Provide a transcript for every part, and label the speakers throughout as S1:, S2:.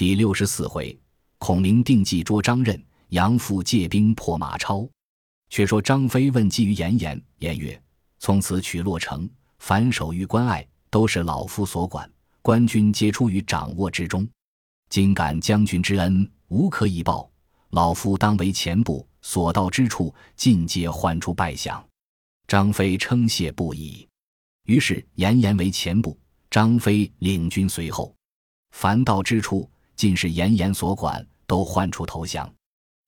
S1: 第六十四回，孔明定计捉张任，杨阜借兵破马超。却说张飞问计于严颜，颜曰：“从此取洛城，凡守于关隘，都是老夫所管，官军皆出于掌握之中。今感将军之恩，无可以报，老夫当为前部，所到之处，尽皆唤出拜降。”张飞称谢不已。于是严颜为前部，张飞领军随后，凡到之处。尽是严颜所管，都唤出投降。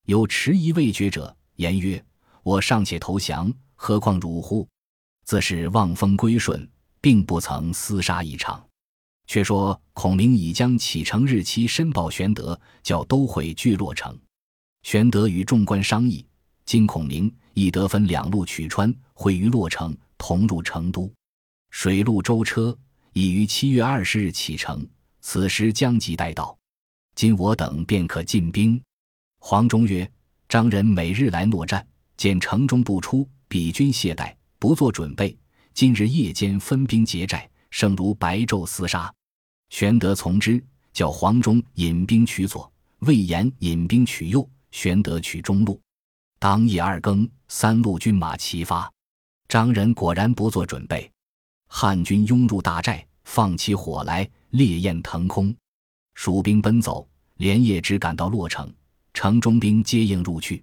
S1: 有迟疑未决者，言曰：“我尚且投降，何况汝乎？”自是望风归顺，并不曾厮杀一场。却说孔明已将启程日期申报玄德，叫都会聚洛城。玄德与众官商议，今孔明亦得分两路取川，会于洛城，同入成都。水陆舟车已于七月二十日启程，此时将即待到。今我等便可进兵。黄忠曰：“张仁每日来诺战，见城中不出，彼军懈怠，不做准备。今日夜间分兵劫寨，胜如白昼厮杀。”玄德从之，叫黄忠引兵取左，魏延引兵取右，玄德取中路。当夜二更，三路军马齐发。张仁果然不做准备，汉军拥入大寨，放起火来，烈焰腾空。蜀兵奔走，连夜只赶到洛城，城中兵接应入去。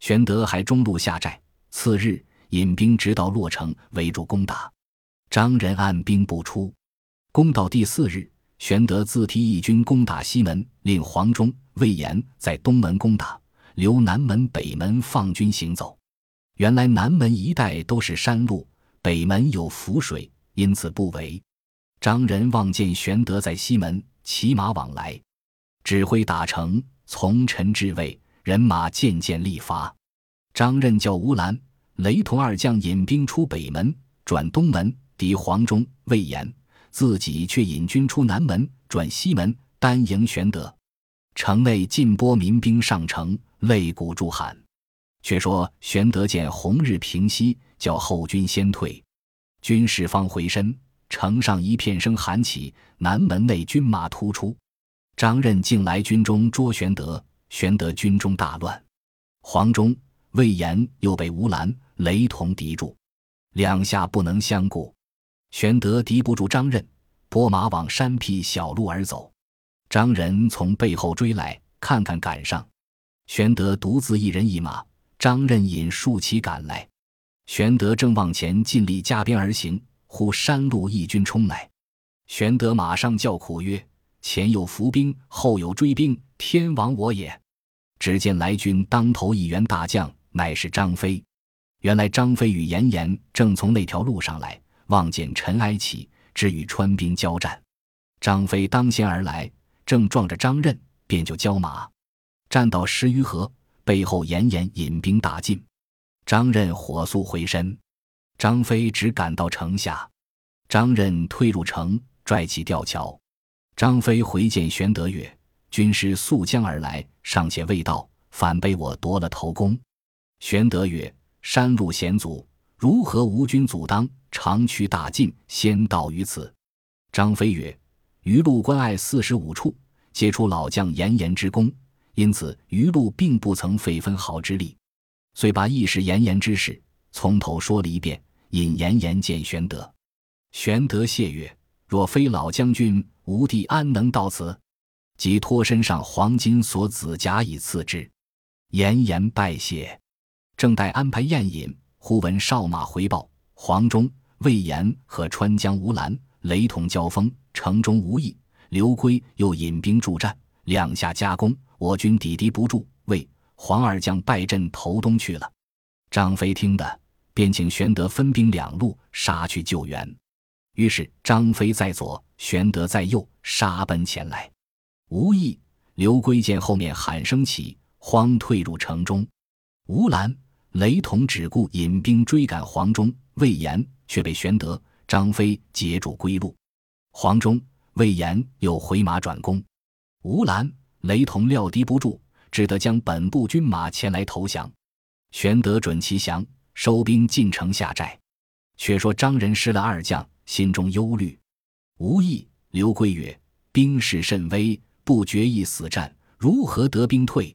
S1: 玄德还中路下寨，次日引兵直到洛城，围住攻打。张仁按兵不出。攻到第四日，玄德自提义军攻打西门，令黄忠、魏延在东门攻打，留南门、北门放军行走。原来南门一带都是山路，北门有浮水，因此不围。张仁望见玄德在西门。骑马往来，指挥打成，从臣至位，人马渐渐力乏。张任叫吴兰、雷同二将引兵出北门，转东门敌黄忠、魏延，自己却引军出南门，转西门单迎玄德。城内尽拨民兵上城，擂鼓助喊。却说玄德见红日平西，叫后军先退，军士方回身。城上一片声喊起，南门内军马突出，张任竟来军中捉玄德，玄德军中大乱。黄忠、魏延又被吴兰、雷同敌住，两下不能相顾。玄德敌不住张任，拨马往山僻小路而走。张仁从背后追来，看看赶上，玄德独自一人一马，张任引数骑赶来，玄德正往前尽力加鞭而行。忽山路义军冲来，玄德马上叫苦曰：“前有伏兵，后有追兵，天亡我也！”只见来军当头一员大将，乃是张飞。原来张飞与严颜正从那条路上来，望见尘埃起，只与川兵交战。张飞当先而来，正撞着张任，便就交马，战到十余合，背后严颜引兵打进，张任火速回身。张飞只赶到城下，张任退入城，拽起吊桥。张飞回见玄德曰：“军师溯江而来，尚且未到，反被我夺了头功。”玄德曰：“山路险阻，如何无军阻当？长驱大进，先到于此。”张飞曰：“余路关隘四十五处，皆出老将严颜之功，因此余路并不曾费分毫之力。”遂把义士严颜之事从头说了一遍。引严颜见玄德，玄德谢曰：“若非老将军，吾弟安能到此？”即脱身上黄金锁子甲以赐之。严颜拜谢，正待安排宴饮，忽闻哨马回报：黄忠、魏延和川江吴兰、雷同交锋，城中无益。刘珪又引兵助战，两下夹攻，我军抵敌不住，魏、黄二将败阵投东去了。张飞听得。便请玄德分兵两路杀去救援，于是张飞在左，玄德在右，杀奔前来。无意刘圭见后面喊声起，慌退入城中。吴兰、雷同只顾引兵追赶黄忠、魏延，却被玄德、张飞截住归路。黄忠、魏延又回马转攻，吴兰、雷同料敌不住，只得将本部军马前来投降。玄德准其降。收兵进城下寨，却说张仁失了二将，心中忧虑。无益，刘珪曰：“兵势甚危，不决意死战，如何得兵退？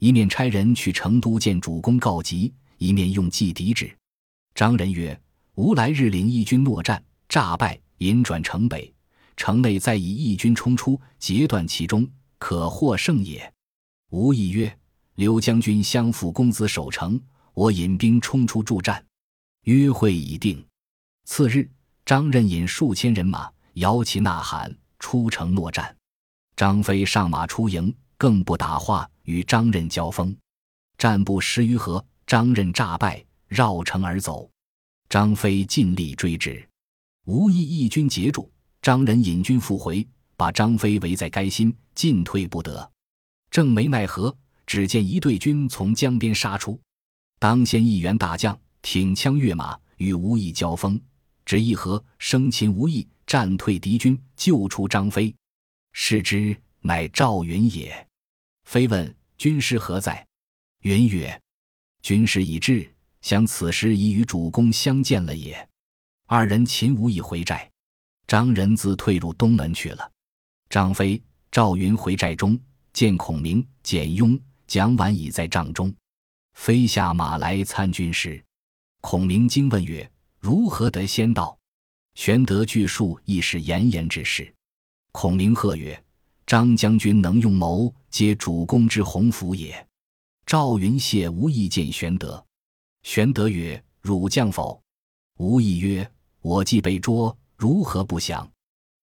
S1: 一面差人去成都见主公告急，一面用计抵止。张仁曰：“吾来日领义军落战，诈败，引转城北，城内再以义军冲出，截断其中，可获胜也。”吴懿曰：“刘将军相负公子守城，我引兵冲出助战。”约会已定。次日，张任引数千人马，摇旗呐喊，出城搦战。张飞上马出营，更不打话，与张任交锋。战不十余合，张任诈败，绕城而走。张飞尽力追之，无意义军截住。张任引军复回，把张飞围在垓心，进退不得。正没奈何，只见一队军从江边杀出，当先一员大将挺枪跃马，与吴懿交锋。只一合，生擒吴懿，战退敌军，救出张飞。视之，乃赵云也。飞问军师何在？云曰：“军师已至，想此时已与主公相见了也。”二人擒无益回寨，张仁自退入东门去了。张飞、赵云回寨中，见孔明、简雍、蒋琬已在帐中。飞下马来参军师。孔明惊问曰。如何得先到？玄德据述亦是严严之事。孔明贺曰：“张将军能用谋，皆主公之鸿福也。”赵云谢无意见玄德。玄德曰：“汝将否？”无意曰：“我既被捉，如何不降？”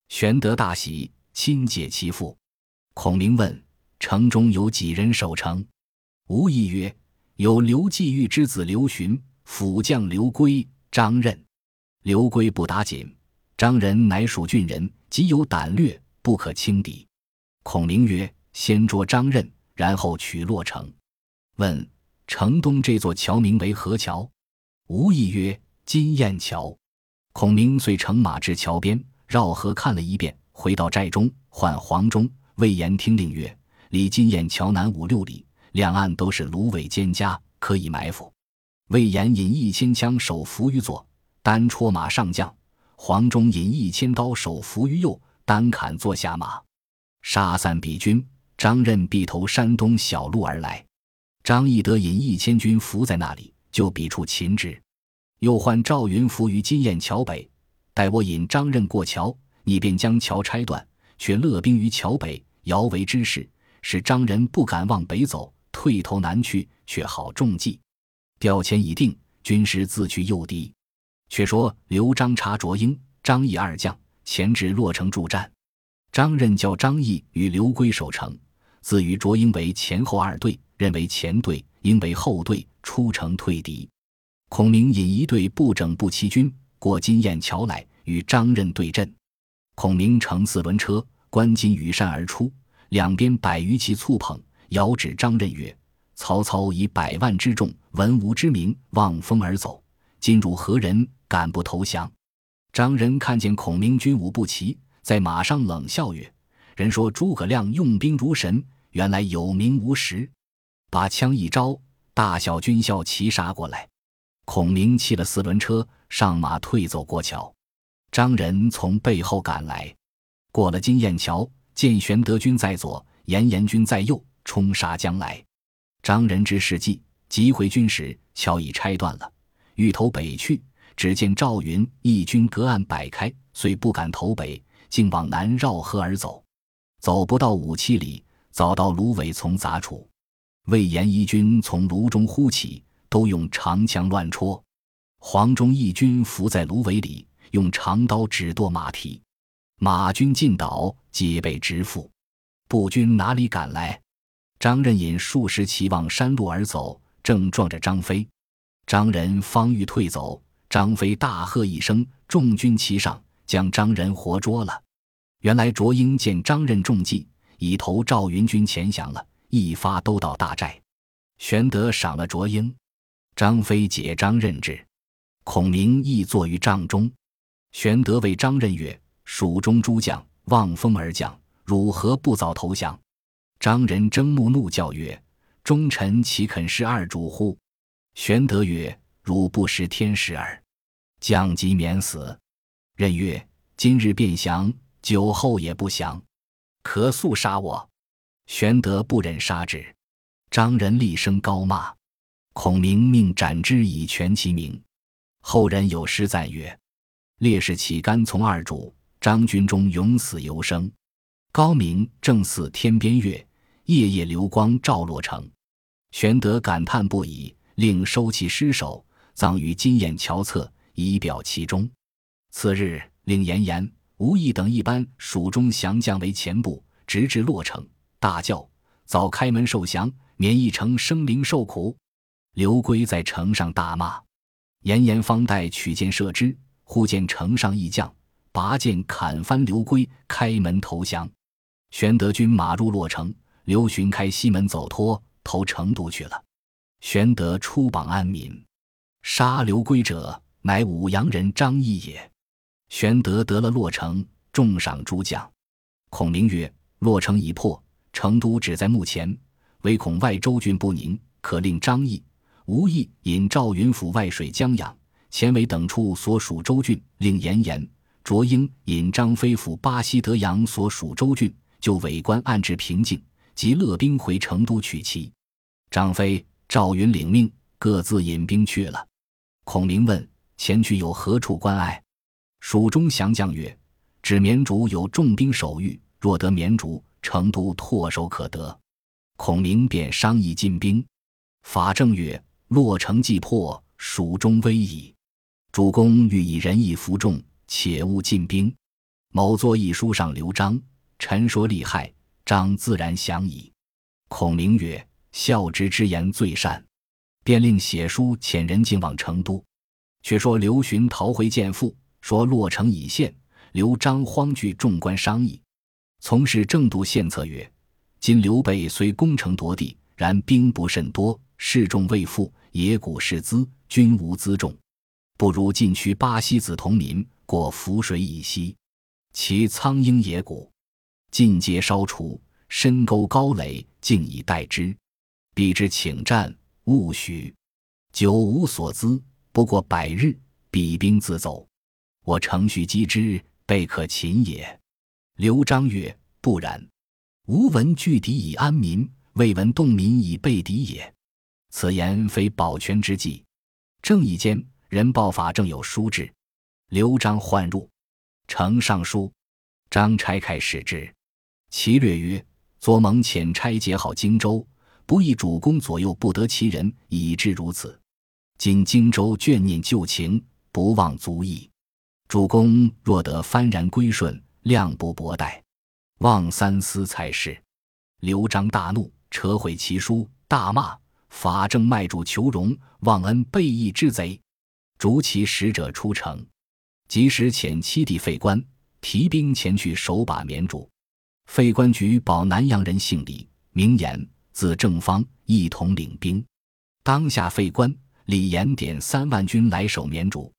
S1: 玄德大喜，亲解其缚。孔明问：“城中有几人守城？”无意曰：“有刘季玉之子刘询，辅将刘珪。”张任、刘珪不打紧，张仁乃蜀郡人，极有胆略，不可轻敌。孔明曰：“先捉张任，然后取洛城。”问城东这座桥名为何桥？无意曰：“金雁桥。”孔明遂乘马至桥边，绕河看了一遍，回到寨中，唤黄忠、魏延听令曰：“离金雁桥南五六里，两岸都是芦苇蒹葭，可以埋伏。”魏延引一千枪手伏于左，单戳马上将；黄忠引一千刀手伏于右，单砍坐下马，杀散彼军。张任必投山东小路而来。张翼德引一千军伏在那里，就彼处擒之。又唤赵云伏于金雁桥北，待我引张任过桥，你便将桥拆断，却勒兵于桥北，摇围之势，使张仁不敢往北走，退头南去，却好中计。调遣已定，军师自去诱敌。却说刘璋查卓英、张翼二将前至洛城助战，张任叫张翼与刘珪守城，自与卓英为前后二队，认为前队，应为后队，出城退敌。孔明引一队不整不齐军过金雁桥来，与张任对阵。孔明乘四轮车，观金羽扇而出，两边百余骑簇捧，遥指张任曰。曹操以百万之众、文武之名望风而走，今汝何人敢不投降？张仁看见孔明军武不齐，在马上冷笑曰：“人说诸葛亮用兵如神，原来有名无实。”把枪一招，大小军校齐杀过来。孔明弃了四轮车，上马退走过桥。张仁从背后赶来，过了金雁桥，见玄德军在左，严颜军在右，冲杀将来。张仁之事迹，急回军时，桥已拆断了，欲投北去。只见赵云义军隔岸摆开，遂不敢投北，竟往南绕河而走。走不到五七里，早到芦苇丛杂处。魏延义军从芦中忽起，都用长枪乱戳。黄忠义军伏在芦苇里，用长刀指剁马蹄。马军尽倒，皆被直缚。步军哪里敢来？张任引数十骑往山路而走，正撞着张飞。张仁方欲退走，张飞大喝一声，众军齐上，将张仁活捉了。原来卓英见张任中计，已投赵云军前降了，一发都到大寨。玄德赏了卓英，张飞解张任之。孔明亦坐于帐中。玄德谓张任曰：“蜀中诸将望风而降，汝何不早投降？”张仁睁目怒叫曰：“忠臣岂肯视二主乎？”玄德曰：“汝不识天时耳，将即免死。”任曰：“今日便降，酒后也不降。”可速杀我！”玄德不忍杀之。张仁厉声高骂。孔明命斩之以全其名。后人有诗赞曰：“烈士岂甘从二主，张军中永死犹生。高明正似天边月，夜夜流光照洛城。”玄德感叹不已，令收其尸首，葬于金雁桥侧，以表其忠。次日，令严颜、吴懿等一班蜀中降将为前部，直至洛城，大叫：“早开门受降，免一城生灵受苦！”刘圭在城上大骂，严颜方待取箭射之，忽见城上一将拔剑砍翻刘圭，开门投降。玄德军马入洛城，刘询开西门走脱，投成都去了。玄德出榜安民，杀刘圭者，乃武阳人张翼也。玄德得了洛城，重赏诸将。孔明曰：“洛城已破，成都只在目前，唯恐外州郡不宁，可令张翼。”吴懿引赵云府外水江阳、前为等处所属州郡，令严颜、卓英引张飞府巴西德阳所属州郡，就伪关安置平静，即勒兵回成都取齐。张飞、赵云领命，各自引兵去了。孔明问：“前去有何处关隘？”蜀中降将曰：“指绵竹有重兵守御，若得绵竹，成都唾手可得。”孔明便商议进兵。法正曰。洛城既破，蜀中危矣。主公欲以仁义服众，且勿进兵。某作一书上刘璋，陈说利害，张自然降矣。孔明曰：“孝直之言最善。”便令写书遣人进往成都。却说刘询逃回见父，说洛城已陷。刘璋慌惧众官商议，从事正度献策曰：“今刘备虽攻城夺地，然兵不甚多，士众未富。”野谷士资，均无辎重，不如进驱巴西子同民过涪水以西。其苍鹰野谷，尽皆烧除，深沟高垒，静以待之。彼之请战，勿许。久无所资，不过百日，彼兵自走。我乘虚击之，备可擒也。刘璋曰：“不然，吾闻拒敌以安民，未闻动民以备敌也。”此言非保全之计。正义间，人报法正有书至，刘璋唤入，呈上书。张拆开视之，其略曰：“左蒙遣差解好荆州，不意主公左右不得其人，以致如此。今荆州眷念旧情，不忘足矣。主公若得幡然归顺，量不薄待，望三思才是。”刘璋大怒，扯毁其书，大骂。法正卖主求荣，忘恩背义之贼，逐其使者出城，及时遣七弟费官提兵前去守把绵竹。费官局保南阳人姓李，名言，字正方，一同领兵。当下费官、李延点三万军来守绵竹。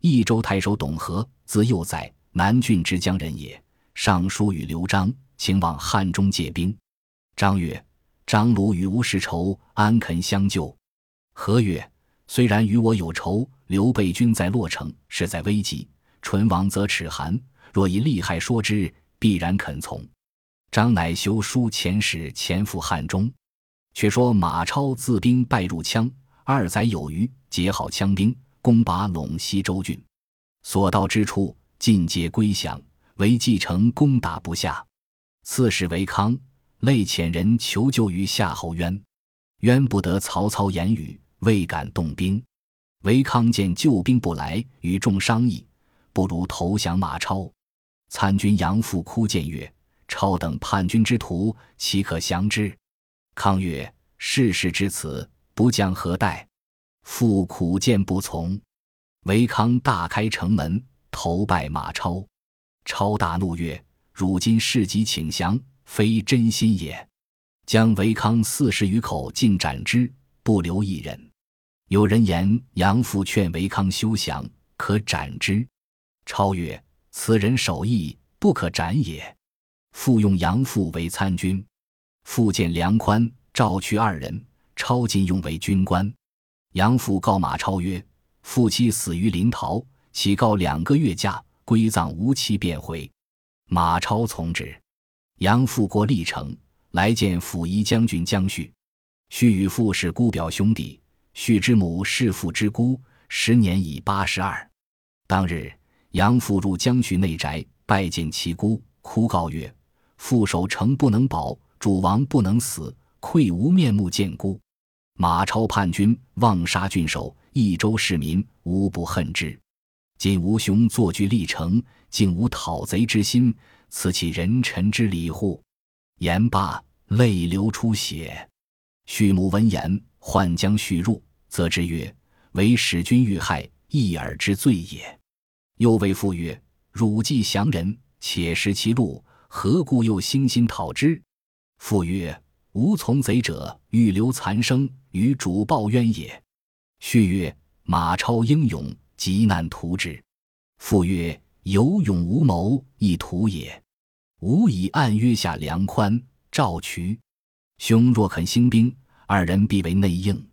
S1: 益州太守董和，字幼宰，南郡之江人也。上书与刘璋，请往汉中借兵。张曰。张鲁与吾世仇，安肯相救？何曰：“虽然与我有仇，刘备军在洛城，势在危急。唇亡则齿寒，若以利害说之，必然肯从。”张乃修书遣使前赴汉中。却说马超自兵败入羌，二载有余，结好羌兵，攻拔陇西州郡。所到之处，尽皆归降，唯继承攻打不下。刺史韦康。累遣人求救于夏侯渊，渊不得曹操言语，未敢动兵。韦康见救兵不来，与众商议，不如投降马超。参军杨阜哭谏曰：“超等叛军之徒，岂可降之？”康曰：“世事至此，不降何待？”父苦谏不从。韦康大开城门，投拜马超。超大怒曰：“汝今事急请降！”非真心也，将韦康四十余口尽斩之，不留一人。有人言杨阜劝韦康休降，可斩之。超曰：“此人守义，不可斩也。”复用杨父为参军。复见梁宽、赵屈二人，超进用为军官。杨父告马超曰：“父妻死于临洮，岂告两个月假，归葬无期便回。”马超从之。杨复过历城，来见辅夷将军江绪。绪与父是姑表兄弟，旭之母是父之姑，时年已八十二。当日，杨复入江绪内宅，拜见其姑，哭告曰：“副守城不能保，主王不能死，愧无面目见孤。马超叛军，妄杀郡守，益州市民无不恨之。今吾兄坐据历城，竟无讨贼之心，此岂人臣之礼乎？”言罢，泪流出血。绪母闻言，唤将绪入，责之曰：“为使君遇害，一尔之罪也。”又谓父曰：“汝既降人，且识其路，何故又兴心讨之？”父曰：“吾从贼者，欲留残生，与主报冤也。”绪曰：“马超英勇，急难图之。”父曰：“有勇无谋，亦图也。吾以暗约下梁宽、赵渠。”兄若肯兴兵，二人必为内应。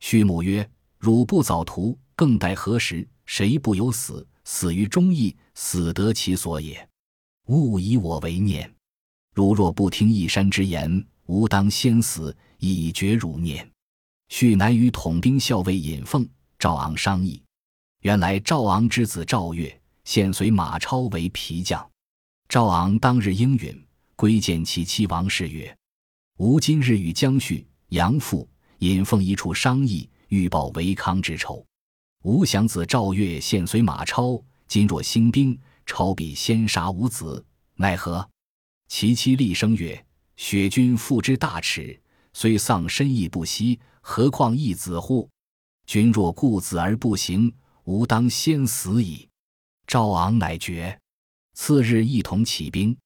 S1: 须母曰：“汝不早图，更待何时？谁不有死？死于忠义，死得其所也。勿以我为念。汝若不听一山之言，吾当先死，以绝汝念。”须乃与统兵校尉尹奉、赵昂商议。原来赵昂之子赵越，现随马超为皮将。赵昂当日应允，归见其妻王氏曰。吾今日与江绪、杨父、尹奉一处商议，欲报维康之仇。吾想子赵越现随马超，今若兴兵，超必先杀吾子，奈何？其妻厉声曰：“雪君父之大耻，虽丧身亦不惜，何况一子乎？君若顾子而不行，吾当先死矣。”赵昂乃决。次日一同起兵，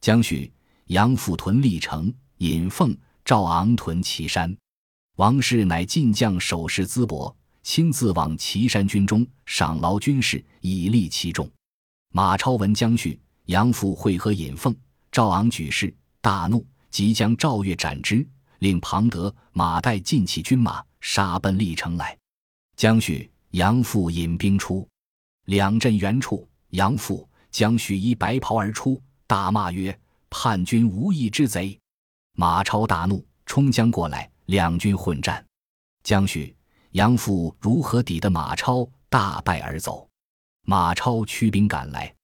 S1: 将许、杨父屯历城。尹奉、赵昂屯岐山，王氏乃进将守势淄博，亲自往岐山军中赏劳军士，以利其众。马超闻将绪、杨父会合尹奉、赵昂举事，大怒，即将赵越斩之，令庞德、马岱尽起军马，杀奔历城来。将绪、杨父引兵出，两阵援处，杨父、将绪依白袍而出，大骂曰：“叛军无义之贼！”马超大怒，冲将过来，两军混战。江绪、杨父如何抵得马超？大败而走。马超驱兵赶来，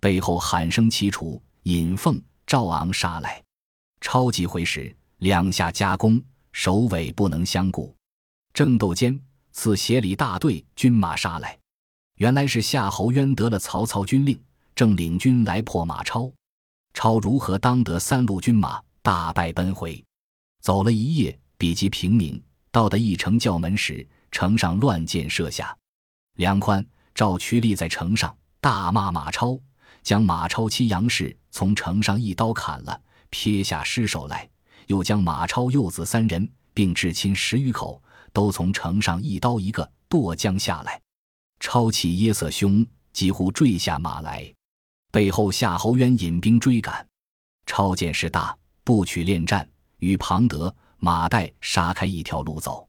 S1: 背后喊声齐楚，尹奉、赵昂杀来。超急回时，两下夹攻，首尾不能相顾。正斗间，此协理大队军马杀来，原来是夏侯渊得了曹操军令，正领军来破马超。超如何当得三路军马？大败奔回，走了一夜，比及平明，到得一城叫门时，城上乱箭射下。梁宽、赵屈立在城上，大骂马超，将马超妻杨氏从城上一刀砍了，撇下尸首来，又将马超幼子三人，并至亲十余口，都从城上一刀一个剁将下来。超气耶色凶，几乎坠下马来。背后夏侯渊引兵追赶，超见势大。不取恋战，与庞德、马岱杀开一条路走，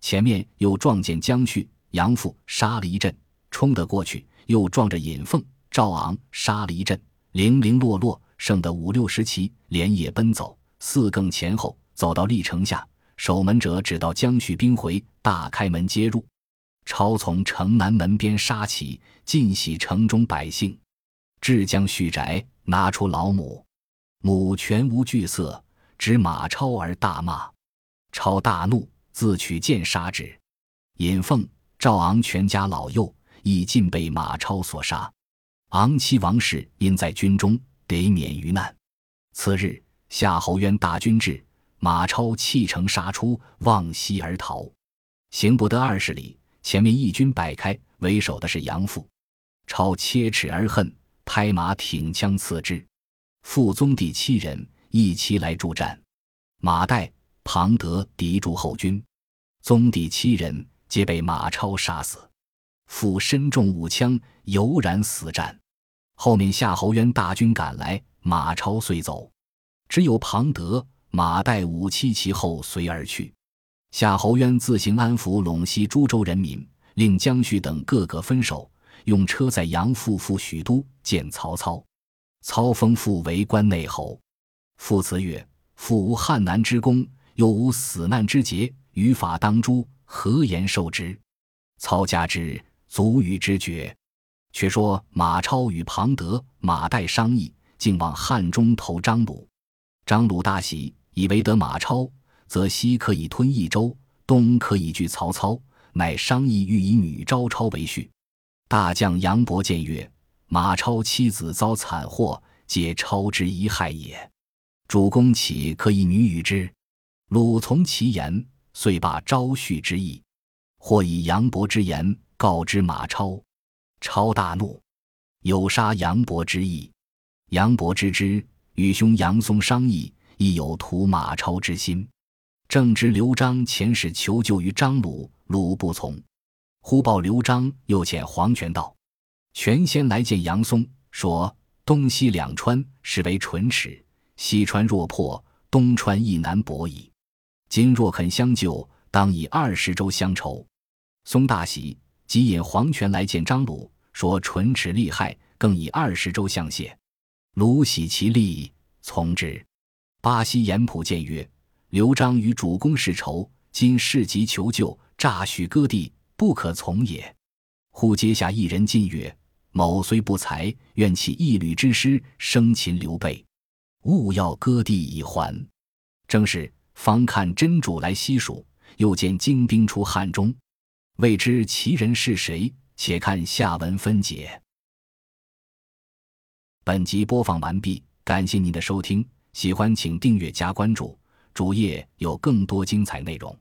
S1: 前面又撞见江绪、杨父，杀了一阵，冲得过去，又撞着尹凤、赵昂，杀了一阵，零零落落，剩得五六十骑，连夜奔走，四更前后，走到历城下，守门者只道江绪兵回，大开门接入，超从城南门边杀起，尽洗城中百姓，至江绪宅，拿出老母。母全无惧色，指马超而大骂。超大怒，自取剑杀之。尹凤、赵昂全家老幼已尽被马超所杀。昂妻王氏因在军中，得免于难。次日，夏侯渊大军至，马超弃城杀出，望西而逃。行不得二十里，前面一军摆开，为首的是杨阜。超切齿而恨，拍马挺枪刺之。父宗第七人一齐来助战，马岱、庞德敌住后军，宗第七人皆被马超杀死。父身中五枪，犹然死战。后面夏侯渊大军赶来，马超遂走，只有庞德、马岱五七骑后随而去。夏侯渊自行安抚陇西诸州人民，令江绪等各个分守，用车载杨阜赴许都见曹操。操封父为关内侯。父辞曰：“父无汉南之功，又无死难之节，于法当诛，何言受之？”操加之，足与之绝。却说马超与庞德、马岱商议，竟往汉中投张鲁。张鲁大喜，以为得马超，则西可以吞益州，东可以拒曹操，乃商议欲以女招超为婿。大将杨伯见曰：“马超妻子遭惨祸，皆超之一害也。主公岂可以女与之？”鲁从其言，遂罢招婿之意。或以杨伯之言告知马超。超大怒，有杀杨伯之意。杨伯知之，与兄杨松商议，亦有图马超之心。正值刘璋遣使求救于张鲁，鲁不从。忽报刘璋又遣黄权道：“权先来见杨松，说东西两川实为唇齿，西川若破，东川亦难博矣。今若肯相救，当以二十州相酬。”松大喜。即引黄权来见张鲁，说唇齿利害，更以二十州相谢。鲁喜其利，从之。巴西严普见曰：“刘璋与主公世仇，今事急求救，诈许割地，不可从也。”忽阶下一人进曰：“某虽不才，愿起一旅之师，生擒刘备，勿要割地以还。”正是方看真主来西蜀，又见精兵出汉中。未知其人是谁？且看下文分解。本集播放完毕，感谢您的收听，喜欢请订阅加关注，主页有更多精彩内容。